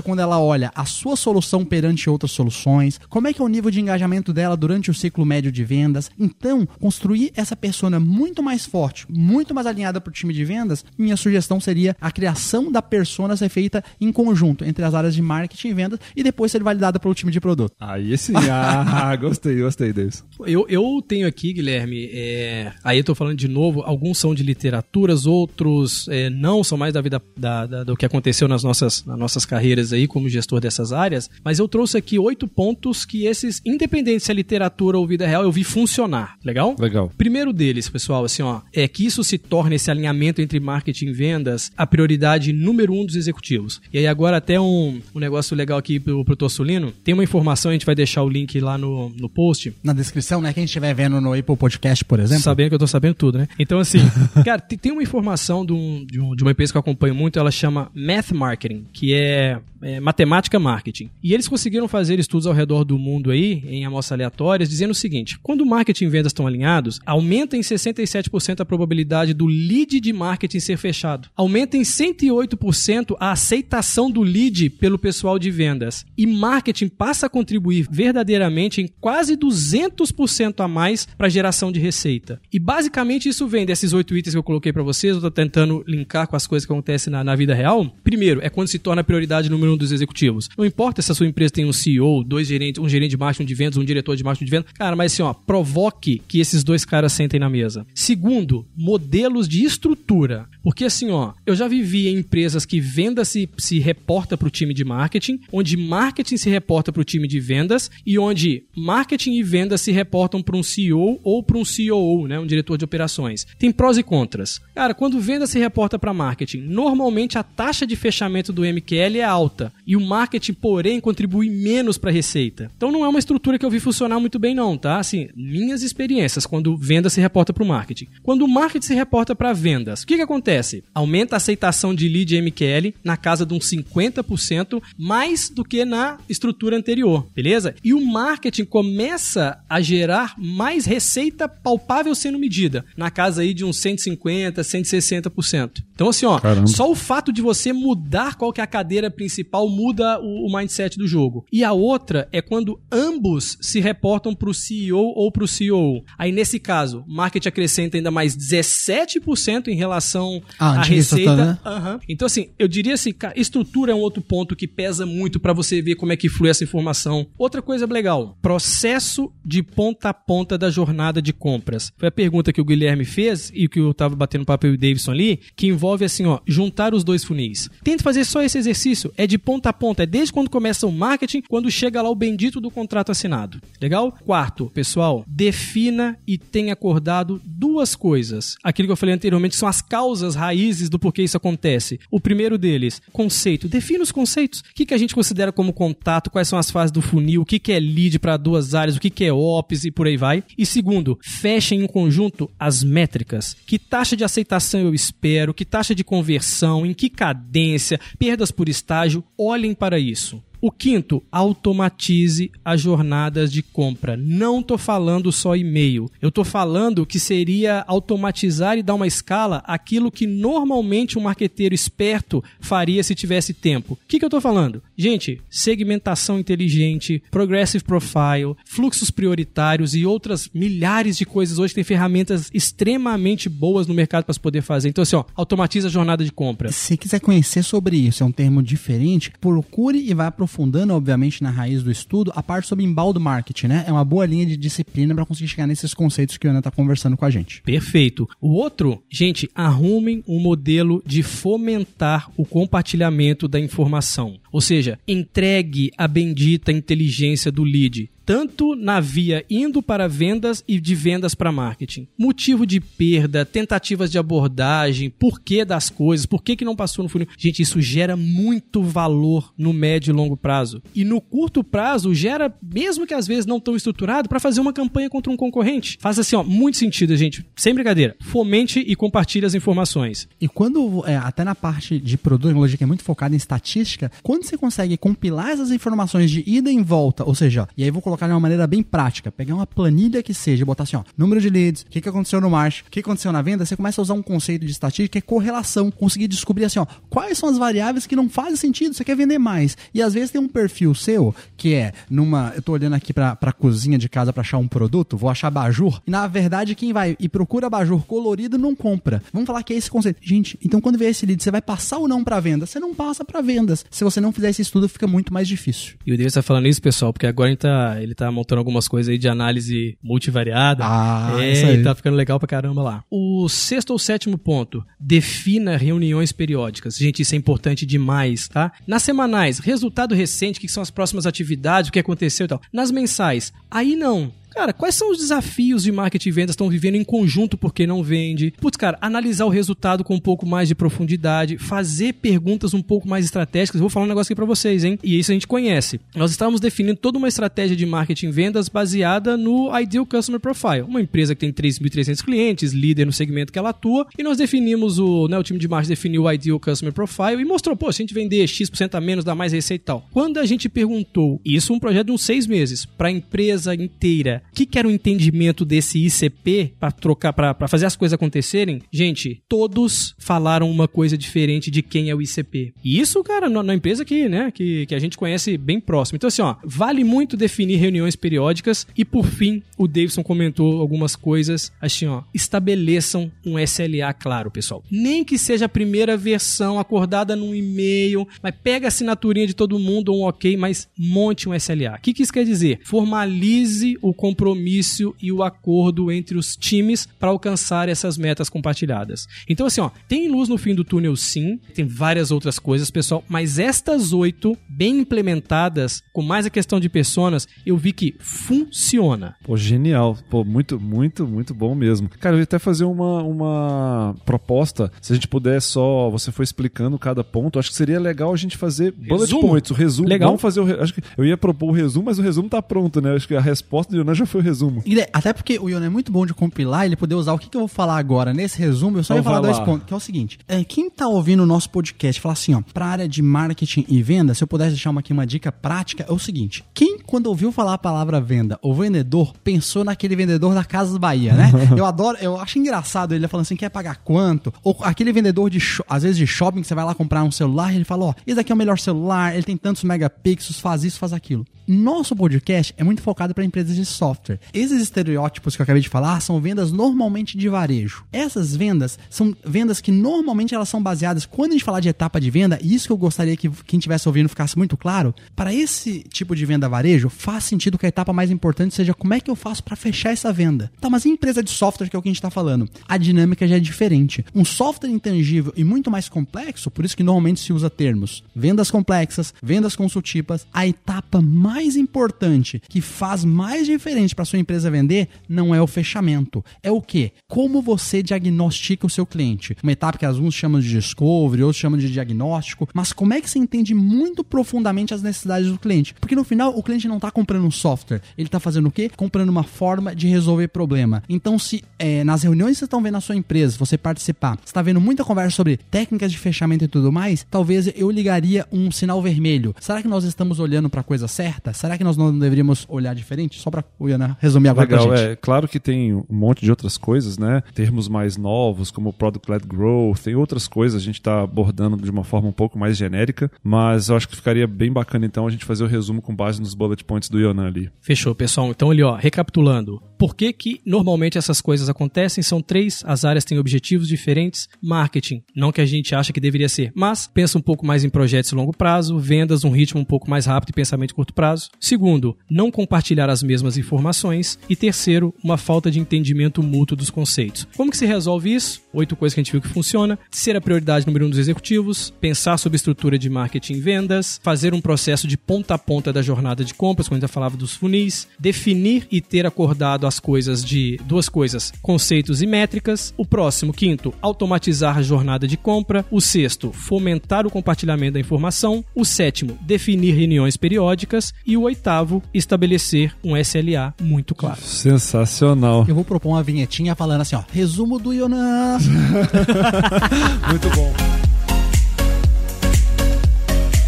quando ela olha a sua solução perante outras soluções? Como é que é o nível de engajamento dela durante o ciclo médio de vendas? Então, construir essa persona muito mais forte, muito mais alinhada para o time de vendas, minha sugestão seria a criação da persona ser feita em conjunto entre as áreas de marketing e vendas e depois ser validada pelo time de produto. Aí sim, ah, gostei, gostei disso. Eu, eu tenho aqui, Guilherme, é... aí eu tô falando de novo, alguns são de literaturas, outros é, não, são mais da vida da, da, do que aconteceu nas nossas, nas nossas nossas carreiras aí como gestor dessas áreas, mas eu trouxe aqui oito pontos que esses, independente se é literatura ou vida real, eu vi funcionar. Legal? Legal. Primeiro deles, pessoal, assim, ó, é que isso se torne esse alinhamento entre marketing e vendas a prioridade número um dos executivos. E aí agora até um, um negócio legal aqui pro, pro Tossulino, tem uma informação, a gente vai deixar o link lá no, no post, Na descrição, né? Quem estiver vendo no Apple Podcast, por exemplo. Sabendo que eu tô sabendo tudo, né? Então, assim, cara, tem, tem uma informação de, um- de um- de uma empresa que eu acompanho muito, ela chama Math Marketing, que é, é matemática marketing. E eles conseguiram fazer estudos ao redor do mundo aí, em amostras aleatórias, dizendo o seguinte: quando marketing e vendas estão alinhados, aumenta em 67% a probabilidade do lead de marketing ser fechado. Aumenta em 108% a aceitação do lead pelo pessoal de vendas. E marketing passa a contribuir verdadeiramente em quase 200% a mais para geração de receita. E basicamente isso vem desses oito itens que eu coloquei para vocês, eu tô tentando linkar com as coisas que acontecem na, na vida real. Primeiro, é quando se torna a prioridade número um dos executivos. Não importa se a sua empresa tem um CEO, dois gerentes, um gerente de marketing de vendas, um diretor de marketing de vendas. Cara, mas assim, ó, provoque que esses dois caras sentem na mesa. Segundo, modelos de estrutura. Porque assim, ó, eu já vivi em empresas que venda se, se reporta para o time de marketing, onde marketing se reporta para o time de vendas e onde marketing e vendas se reportam para um CEO ou para um COO, né, um diretor de operações. Tem prós e contras. Cara, quando venda se reporta para marketing, normalmente a taxa de fechamento do MQL é alta e o marketing, porém, contribui menos para a receita. Então não é uma estrutura que eu vi funcionar muito bem não, tá? Assim, minhas experiências quando venda se reporta para o marketing. Quando o marketing se reporta para vendas, o que que acontece? Aumenta a aceitação de lead MQL na casa de uns 50% mais do que na estrutura anterior, beleza? E o marketing começa a gerar mais receita palpável sendo medida, na casa aí de uns 150, 160%. Então assim, ó, Caramba. só o fato de você mudar qual que é a cadeira principal muda o, o mindset do jogo. E a outra é quando ambos se reportam para o CEO ou para o CEO. Aí nesse caso, marketing acrescenta ainda mais 17% em relação Ah, à receita. estrutura, né? Aham. Então assim, eu diria assim, estrutura é um outro ponto que pesa muito para você ver como é que flui essa informação. Outra coisa legal, processo de ponta a ponta da jornada de compras. Foi a pergunta que o Guilherme fez e que eu tava batendo papo eu e o Davidson ali, que envolve assim, ó, juntar os dois funis. Tente fazer só esse exercício, é de ponta a ponta, é desde quando começa o marketing, quando chega lá o bendito do contrato assinado. Legal? Quarto, pessoal, defina e tenha acordado duas coisas. Aquilo que eu falei anteriormente são as causas raízes do porquê isso acontece. O primeiro deles, conceito. Defina os conceitos. O que, que a gente considera como contato, quais são as fases do funil, o que, que é lead para duas áreas, o que, que é ops e por aí vai. E segundo, fechem em conjunto as métricas. Que taxa de aceitação eu espero, que taxa de conversão, em que cadência, perdas por estágio, olhem para isso. O quinto, automatize as jornadas de compra. Não tô falando só e-mail. Eu tô falando que seria automatizar e dar uma escala aquilo que normalmente um marqueteiro esperto faria se tivesse tempo. O que, que eu tô falando? Gente, segmentação inteligente, progressive profile, fluxos prioritários e outras milhares de coisas. Hoje tem ferramentas extremamente boas no mercado para se poder fazer. Então, assim, ó, automatiza a jornada de compra. Se quiser conhecer sobre isso, é um termo diferente, procure e vai aprofundando, obviamente, na raiz do estudo, a parte sobre embaldo marketing, né? É uma boa linha de disciplina para conseguir chegar nesses conceitos que o Ana tá conversando com a gente. Perfeito. O outro, gente, arrumem um modelo de fomentar o compartilhamento da informação. Ou seja, entregue a bendita inteligência do lead. Tanto na via indo para vendas e de vendas para marketing. Motivo de perda, tentativas de abordagem, porquê das coisas, por que, que não passou no funil. Gente, isso gera muito valor no médio e longo prazo. E no curto prazo, gera, mesmo que às vezes não tão estruturado, para fazer uma campanha contra um concorrente. Faz assim, ó, muito sentido, gente. Sem brincadeira. Fomente e compartilhe as informações. E quando, é, até na parte de produto, tecnologia que é muito focada em estatística, quando você consegue compilar essas informações de ida e volta, ou seja, e aí vou colocar de uma maneira bem prática, pegar uma planilha que seja, botar assim, ó, número de leads, o que, que aconteceu no marketing, o que aconteceu na venda, você começa a usar um conceito de estatística que é correlação, conseguir descobrir assim, ó, quais são as variáveis que não fazem sentido, você quer vender mais. E às vezes tem um perfil seu, que é numa, eu tô olhando aqui pra, pra cozinha de casa pra achar um produto, vou achar abajur, e na verdade quem vai e procura abajur colorido não compra. Vamos falar que é esse conceito. Gente, então quando vier esse lead, você vai passar ou não pra venda? Você não passa pra vendas. Se você não fizer esse estudo, fica muito mais difícil. E o David está falando isso, pessoal, porque agora a gente tá. Ele tá montando algumas coisas aí de análise multivariada. Ah, é, isso aí. tá ficando legal pra caramba lá. O sexto ou sétimo ponto, defina reuniões periódicas. Gente, isso é importante demais, tá? Nas semanais, resultado recente, o que são as próximas atividades, o que aconteceu e tal. Nas mensais, aí não. Cara, quais são os desafios de marketing e vendas estão vivendo em conjunto porque não vende? Putz, cara, analisar o resultado com um pouco mais de profundidade, fazer perguntas um pouco mais estratégicas. Vou falar um negócio aqui pra vocês, hein? E isso a gente conhece. Nós estávamos definindo toda uma estratégia de marketing e vendas baseada no Ideal Customer Profile. Uma empresa que tem 3.300 clientes, líder no segmento que ela atua, e nós definimos o, né, o time de marketing definiu o Ideal Customer Profile e mostrou, pô, se a gente vender X% a menos, dá mais receita e tal. Quando a gente perguntou, isso um projeto de uns seis meses, para a empresa inteira, o que, que era o entendimento desse ICP para trocar, para fazer as coisas acontecerem? Gente, todos falaram uma coisa diferente de quem é o ICP. E isso, cara, na, na empresa que, né, que, que a gente conhece bem próximo. Então, assim, ó, vale muito definir reuniões periódicas e, por fim, o Davidson comentou algumas coisas, assim, ó, estabeleçam um SLA claro, pessoal. Nem que seja a primeira versão acordada num e-mail, mas pega a assinaturinha de todo mundo, um ok, mas monte um SLA. O que, que isso quer dizer? Formalize o compromisso e o acordo entre os times para alcançar essas metas compartilhadas. Então, assim, ó, tem luz no fim do túnel, sim, tem várias outras coisas, pessoal, mas estas oito, bem implementadas, com mais a questão de personas, eu vi que funciona. Pô, genial. Pô, muito, muito, muito bom mesmo. Cara, eu ia até fazer uma, uma proposta. Se a gente puder só. Você foi explicando cada ponto. Acho que seria legal a gente fazer bullet Resumo. points, o resumo. Legal. Vamos fazer o. Acho que eu ia propor o resumo, mas o resumo tá pronto, né? Acho que a resposta do Yonan já foi o resumo. Né, Até porque o Ion é muito bom de compilar, ele poder usar o que, que eu vou falar agora nesse resumo. Eu só ia Então falar vai dois lá. pontos, que é o seguinte: é, quem tá ouvindo o nosso podcast falar assim, ó, pra área de marketing e venda, se eu pudesse deixar uma, aqui uma dica prática, é o seguinte: quem, quando ouviu falar a palavra venda ou vendedor, pensou naquele vendedor da Casa do Bahia, né? eu adoro, eu acho engraçado ele falando assim: quer pagar quanto? Ou aquele vendedor de, às vezes, de shopping, que você vai lá comprar um celular e ele fala: ó, esse daqui é o melhor celular, ele tem tantos megapixels, faz isso, faz aquilo. Nosso podcast é muito focado para empresas de software. Esses estereótipos que eu acabei de falar são vendas normalmente de varejo. Essas vendas são vendas que normalmente elas são baseadas, quando a gente falar de etapa de venda, e isso que eu gostaria que quem estivesse ouvindo ficasse muito claro, para esse tipo de venda varejo, faz sentido que a etapa mais importante seja como é que eu faço para fechar essa venda. Tá, mas em empresa de software, que é o que a gente está falando, a dinâmica já é diferente. Um software intangível e muito mais complexo, por isso que normalmente se usa termos vendas complexas, vendas consultivas, a etapa mais importante que faz mais diferente para sua empresa vender não é o fechamento, é o que? Como você diagnostica o seu cliente. Uma etapa que alguns chamam de discovery, outros chamam de diagnóstico, mas como é que você entende muito profundamente as necessidades do cliente? Porque no final o cliente não está comprando um software, ele está fazendo o quê? Comprando uma forma de resolver problema. Então, se é, nas reuniões que vocês estão vendo na sua empresa, você participar, está vendo muita conversa sobre técnicas de fechamento e tudo mais, talvez eu ligaria um sinal vermelho. Será que nós estamos olhando para a coisa certa? Será que nós não deveríamos olhar diferente? Só para o Iana resumir agora Legal, pra gente. é. Claro que tem um monte de outras coisas, né? Termos mais novos, como Product-Led Growth, tem outras coisas, a gente tá abordando de uma forma um pouco mais genérica, mas eu acho que ficaria bem bacana então a gente fazer o resumo com base nos bullet points do Yonan ali. Fechou, pessoal. Então, ali, ó, recapitulando. Por que que normalmente essas coisas acontecem? São três, as áreas têm objetivos diferentes. Marketing, não que a gente acha que deveria ser, mas pensa um pouco mais em projetos de longo prazo, vendas, um ritmo um pouco mais rápido e pensamento de curto prazo. Segundo, não compartilhar as mesmas informações. E terceiro, uma falta de entendimento mútuo dos conceitos. Como que se resolve isso? Oito coisas que a gente viu que funciona. Ser a prioridade número um dos executivos, pensar sobre estrutura de marketing e vendas, fazer um processo de ponta a ponta da jornada de compras, quando a gente falava dos funis, definir e ter acordado as coisas de duas coisas, conceitos e métricas. O próximo, quinto, automatizar a jornada de compra. O sexto, fomentar o compartilhamento da informação. O sétimo, definir reuniões periódicas. E o oitavo, estabelecer um SLA muito claro. Sensacional. Eu vou propor uma vinhetinha falando assim, ó, resumo do Yonan. Muito bom.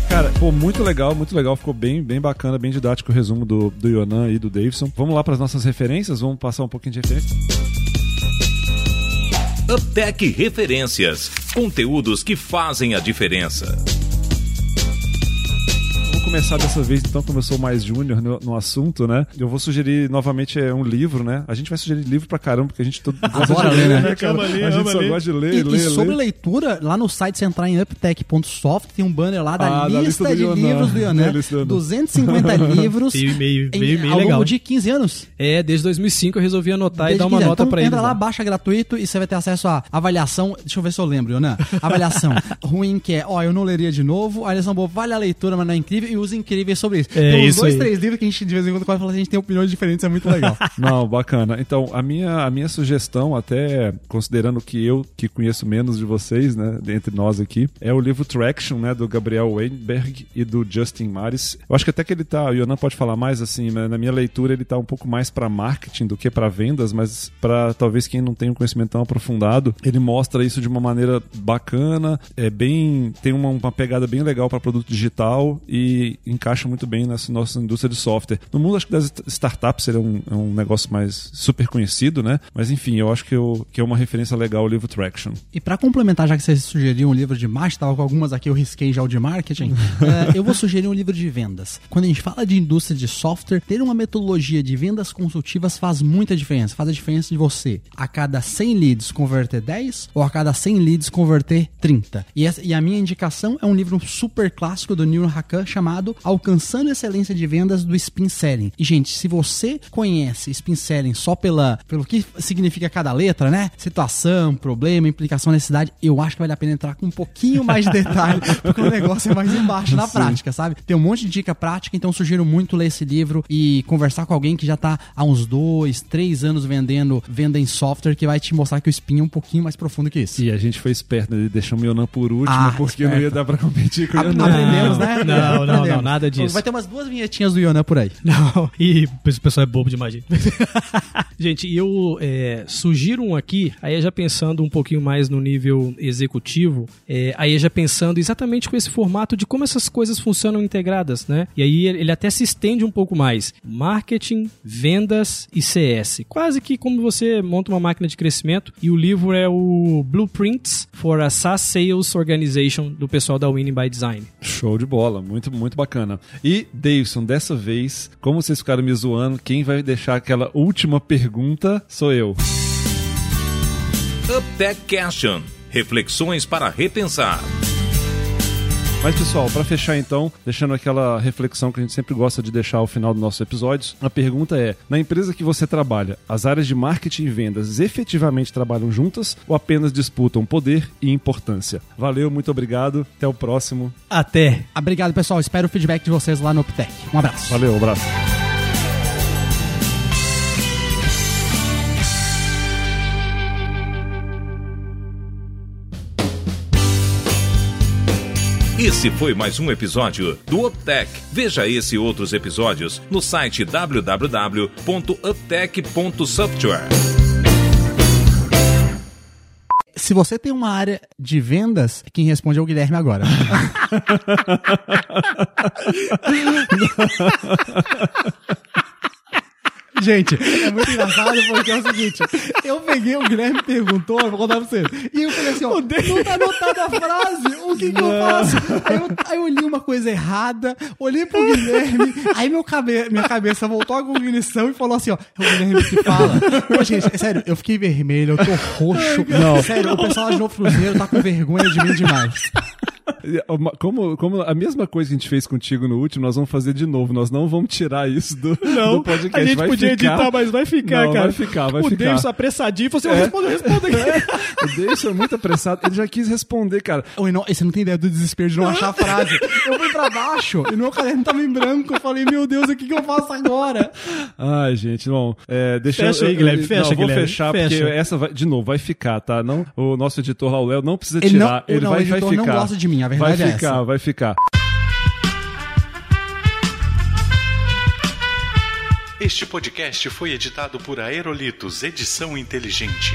Cara, pô, muito legal, muito legal. Ficou bem, bem bacana, bem didático o resumo do, do Yonan e do Davidson. Vamos lá para as nossas referências? Vamos passar um pouquinho de referência? Uptech Referências. Conteúdos que fazem a diferença. Vou começar dessa vez, então, como eu sou mais júnior no, no assunto, né? Eu vou sugerir novamente é, um livro, né? A gente vai sugerir livro pra caramba, porque a gente todo gosta de ler, né? né, cara? Ama a gente só ler. gosta de ler, E, ler, e sobre ler. leitura, lá no site, você entrar em uptech.soft, tem um banner lá da, Ah, da lista, lista do de livros do Ionan. É, lista do- 250 livros Meio, meio, em- meio, meio ao legal. longo de 15 anos. É, desde 2005 eu resolvi anotar e Desde dar uma 15 anos. nota então, pra entra eles. lá, lá. baixa gratuito e você vai ter acesso à avaliação. Deixa eu ver se eu lembro, Ionan. Avaliação ruim que é, ó, eu não leria de novo. A avaliação boa, vale a leitura, mas não é incrível. Os incríveis sobre isso. É, tem uns isso dois, aí. três livros que a gente de vez em quando fala, a gente tem opiniões diferentes, é muito legal. Não, bacana. Então, a minha, a minha sugestão, até considerando que eu que conheço menos de vocês, né, dentre nós aqui, é o livro Traction, né, do Gabriel Weinberg e do Justin Maris. Eu acho que até que ele tá, o Yonan pode falar mais assim, né, na minha leitura ele tá um pouco mais para marketing do que para vendas, mas para talvez quem não tenha um conhecimento tão aprofundado, ele mostra isso de uma maneira bacana, é bem, tem uma, uma pegada bem legal para produto digital e encaixa muito bem nessa nossa indústria de software. No mundo acho que das startups seria um, é um negócio mais super conhecido, né? Mas enfim, eu acho que, eu, que é uma referência legal o livro Traction. E pra complementar, já que vocês sugeriram um livro de marketing, tava com algumas aqui, eu risquei já o de marketing, é, eu vou sugerir um livro de vendas. Quando a gente fala de indústria de software, ter uma metodologia de vendas consultivas faz muita diferença. Faz a diferença de você, a cada 100 leads, converter 10 ou a cada 100 leads, converter 30. E, essa- e a minha indicação é um livro super clássico do Neil Hakan chamado Alcançando Excelência de Vendas do Spin Selling. E, gente, se você conhece Spin Selling só pela, pelo que significa cada letra, né? Situação, problema, implicação, necessidade, eu acho que vale a pena entrar com um pouquinho mais de detalhe, porque o negócio é mais embaixo na prática, sabe? Tem um monte de dica prática, então sugiro muito ler esse livro e conversar com alguém que já tá há uns dois, três anos vendendo, venda em software, que vai te mostrar que o Spin é um pouquinho mais profundo que isso. E a gente foi esperto, né? Deixamos o Yonan por último, Ah, porque não ia dar pra competir com o Yonan. Aprendemos, né? Não, não, não, Aprendemos. nada disso. Vai ter umas duas vinhetinhas do Yonan por aí. Não, e o pessoal é bobo demais, gente. gente, e eu é, sugiro um aqui, aí já pensando um pouquinho mais no nível executivo, é, aí já pensando exatamente com esse formato de como essas coisas funcionam integradas, né? E aí ele até se estende um pouco mais. Marketing, vendas e CS. Quase que como você monta uma máquina de crescimento. E o livro é o Blueprints for a SaaS Sales Organization do pessoal da Winning by Design. Show de bola, muito, muito bacana. E, Davidson, dessa vez, como vocês ficaram me zoando, quem vai deixar aquela última pergunta sou eu. UpTech Question. Reflexões para repensar. Mas, pessoal, para fechar então, deixando aquela reflexão que a gente sempre gosta de deixar ao final dos nossos episódios, a pergunta é: na empresa que você trabalha, as áreas de marketing e vendas efetivamente trabalham juntas ou apenas disputam poder e importância? Valeu, muito obrigado, até o próximo. Até! Obrigado, pessoal. Espero o feedback de vocês lá no Uptech. Um abraço. Valeu, um abraço. Esse foi mais um episódio do UpTech. Veja esse e outros episódios no site www.uptech.software. Se você tem uma área de vendas, quem responde é o Guilherme agora. Gente, é muito engraçado porque é o seguinte: eu peguei, o Guilherme perguntou, eu vou contar pra vocês. E eu falei assim: ó, não tá anotada a frase, o que que eu faço? Aí eu, aí eu li uma coisa errada, olhei pro Guilherme, aí meu cabe, minha cabeça voltou à cognição e falou assim: ó, é o Guilherme que fala. Pô, gente, é sério, eu fiquei vermelho, eu tô roxo. Não. Sério, o pessoal de Novo Cruzeiro tá com vergonha de mim demais. Como, como a mesma coisa que a gente fez contigo no último, nós vamos fazer de novo. Nós não vamos tirar isso do, do podcast. a gente vai podia ficar. editar, mas vai ficar, Não, cara. vai ficar, vai o ficar. Davidson apressadinho, falou assim, É. responda, responda aqui. O Davidson é muito apressado. Ele já quis responder, cara. Oi, não, você não tem ideia do desespero de não achar a frase. Eu fui pra baixo e meu caderno tava em branco. Eu falei, meu Deus, o que, que eu faço agora? Ai, gente, bom. É, deixa Fecha eu- aí, eu- Guilherme, não, fecha, eu vou Guilherme, fechar, fecha. porque essa vai, de novo, vai ficar, tá? Não, o nosso editor o Léo, não precisa Ele não- tirar. o ele não, vai, o vai ficar. não gosta de mim, a verdade vai é ficar, essa. vai ficar. Este podcast foi editado por Aerolitos Edição Inteligente.